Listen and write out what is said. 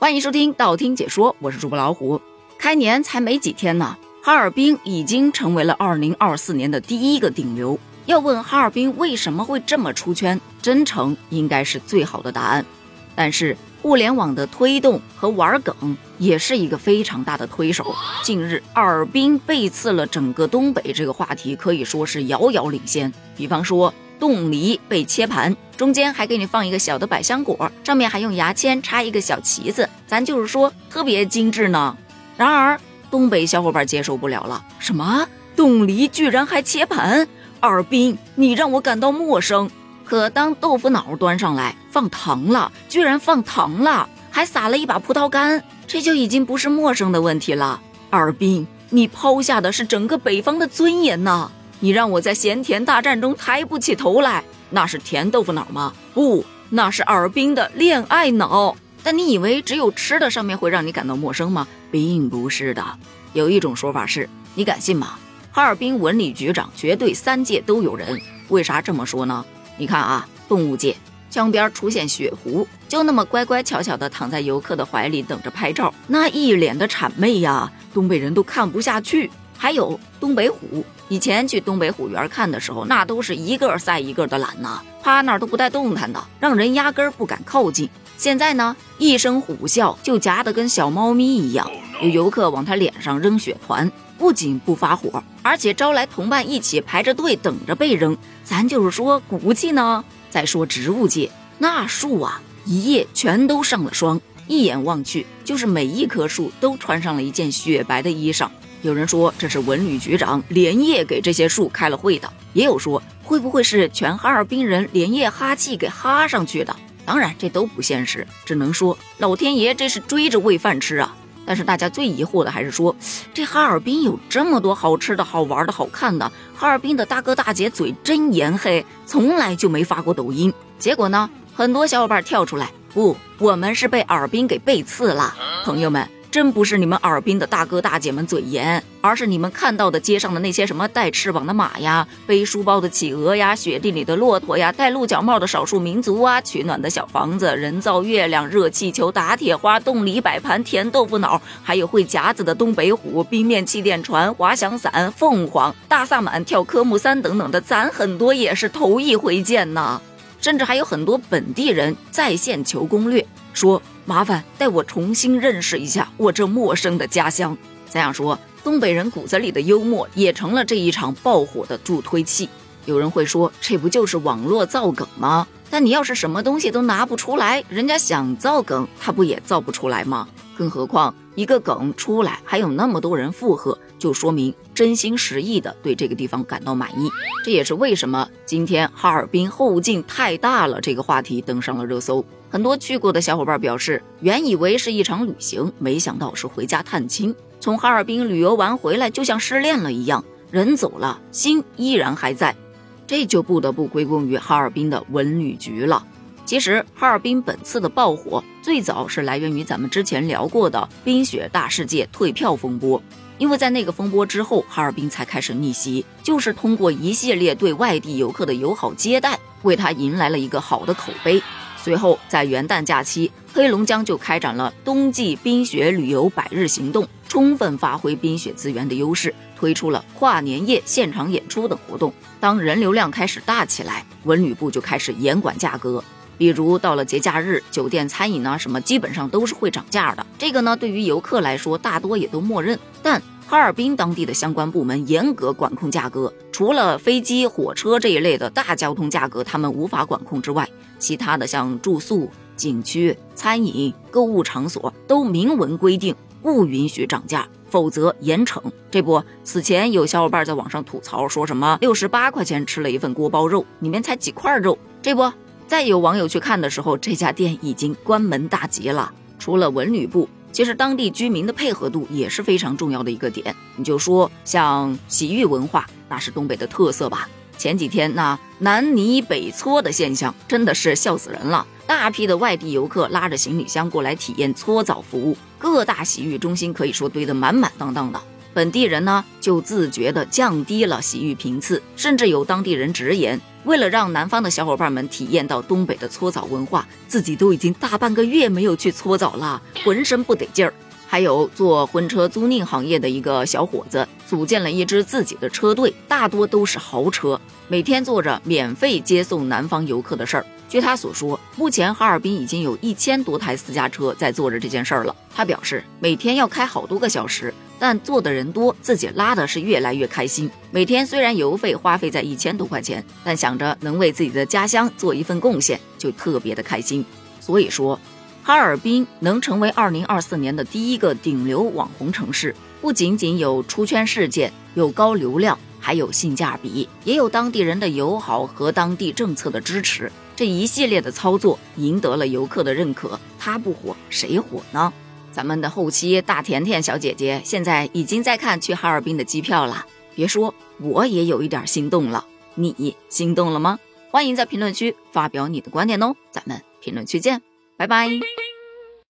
欢迎收听道听解说，我是主播老虎。开年才没几天呢，哈尔滨已经成为了2024年的第一个顶流。要问哈尔滨为什么会这么出圈，真诚应该是最好的答案。但是互联网的推动和玩梗也是一个非常大的推手。近日，哈尔滨背刺了整个东北这个话题可以说是遥遥领先。比方说。冻梨被切盘，中间还给你放一个小的百香果，上面还用牙签插一个小旗子，咱就是说特别精致呢。然而东北小伙伴接受不了了，什么冻梨居然还切盘？尔滨，你让我感到陌生。可当豆腐脑端上来放糖了，居然放糖了，还撒了一把葡萄干，这就已经不是陌生的问题了。尔滨，你抛下的是整个北方的尊严呐！你让我在咸甜大战中抬不起头来，那是甜豆腐脑吗？不，那是尔滨的恋爱脑。但你以为只有吃的上面会让你感到陌生吗？并不是的。有一种说法是，你敢信吗？哈尔滨文旅局长绝对三界都有人。为啥这么说呢？你看啊，动物界江边出现雪狐，就那么乖乖巧巧的躺在游客的怀里等着拍照，那一脸的谄媚呀，东北人都看不下去。还有东北虎。以前去东北虎园看的时候，那都是一个赛一个的懒呐，趴那儿都不带动弹的，让人压根儿不敢靠近。现在呢，一声虎啸就夹得跟小猫咪一样，有游客往他脸上扔雪团，不仅不发火，而且招来同伴一起排着队等着被扔。咱就是说骨气呢。再说植物界，那树啊，一夜全都上了霜，一眼望去，就是每一棵树都穿上了一件雪白的衣裳。有人说这是文旅局长连夜给这些树开了会的，也有说会不会是全哈尔滨人连夜哈气给哈上去的？当然这都不现实，只能说老天爷这是追着喂饭吃啊！但是大家最疑惑的还是说，这哈尔滨有这么多好吃的好玩的好看的，哈尔滨的大哥大姐嘴真严黑，从来就没发过抖音。结果呢，很多小伙伴跳出来，不，我们是被尔滨给背刺了，朋友们。真不是你们尔滨的大哥大姐们嘴严，而是你们看到的街上的那些什么带翅膀的马呀、背书包的企鹅呀、雪地里的骆驼呀、戴鹿角帽的少数民族啊、取暖的小房子、人造月亮、热气球、打铁花、冻梨摆盘、甜豆腐脑，还有会夹子的东北虎、冰面气垫船、滑翔伞、凤凰、大萨满、跳科目三等等的，咱很多也是头一回见呐。甚至还有很多本地人在线求攻略，说。麻烦带我重新认识一下我这陌生的家乡。咱想说，东北人骨子里的幽默也成了这一场爆火的助推器。有人会说，这不就是网络造梗吗？但你要是什么东西都拿不出来，人家想造梗，他不也造不出来吗？更何况一个梗出来还有那么多人附和，就说明真心实意的对这个地方感到满意。这也是为什么今天哈尔滨后劲太大了这个话题登上了热搜。很多去过的小伙伴表示，原以为是一场旅行，没想到是回家探亲。从哈尔滨旅游完回来，就像失恋了一样，人走了，心依然还在。这就不得不归功于哈尔滨的文旅局了。其实，哈尔滨本次的爆火最早是来源于咱们之前聊过的冰雪大世界退票风波。因为在那个风波之后，哈尔滨才开始逆袭，就是通过一系列对外地游客的友好接待，为他迎来了一个好的口碑。随后，在元旦假期，黑龙江就开展了冬季冰雪旅游百日行动，充分发挥冰雪资源的优势，推出了跨年夜现场演出等活动。当人流量开始大起来，文旅部就开始严管价格。比如到了节假日，酒店、餐饮啊什么，基本上都是会涨价的。这个呢，对于游客来说，大多也都默认。但哈尔滨当地的相关部门严格管控价格，除了飞机、火车这一类的大交通价格，他们无法管控之外，其他的像住宿、景区、餐饮、购物场所都明文规定不允许涨价，否则严惩。这不，此前有小伙伴在网上吐槽，说什么六十八块钱吃了一份锅包肉，里面才几块肉。这不。再有网友去看的时候，这家店已经关门大吉了。除了文旅部，其实当地居民的配合度也是非常重要的一个点。你就说像洗浴文化，那是东北的特色吧？前几天那南泥北搓的现象，真的是笑死人了。大批的外地游客拉着行李箱过来体验搓澡服务，各大洗浴中心可以说堆得满满当当的。本地人呢，就自觉地降低了洗浴频次，甚至有当地人直言，为了让南方的小伙伴们体验到东北的搓澡文化，自己都已经大半个月没有去搓澡了，浑身不得劲儿。还有做婚车租赁行业的一个小伙子，组建了一支自己的车队，大多都是豪车，每天做着免费接送南方游客的事儿。据他所说，目前哈尔滨已经有一千多台私家车在做着这件事儿了。他表示，每天要开好多个小时，但做的人多，自己拉的是越来越开心。每天虽然油费花费在一千多块钱，但想着能为自己的家乡做一份贡献，就特别的开心。所以说。哈尔滨能成为二零二四年的第一个顶流网红城市，不仅仅有出圈事件，有高流量，还有性价比，也有当地人的友好和当地政策的支持。这一系列的操作赢得了游客的认可，他不火谁火呢？咱们的后期大甜甜小姐姐现在已经在看去哈尔滨的机票了，别说我也有一点心动了，你心动了吗？欢迎在评论区发表你的观点哦，咱们评论区见。拜拜。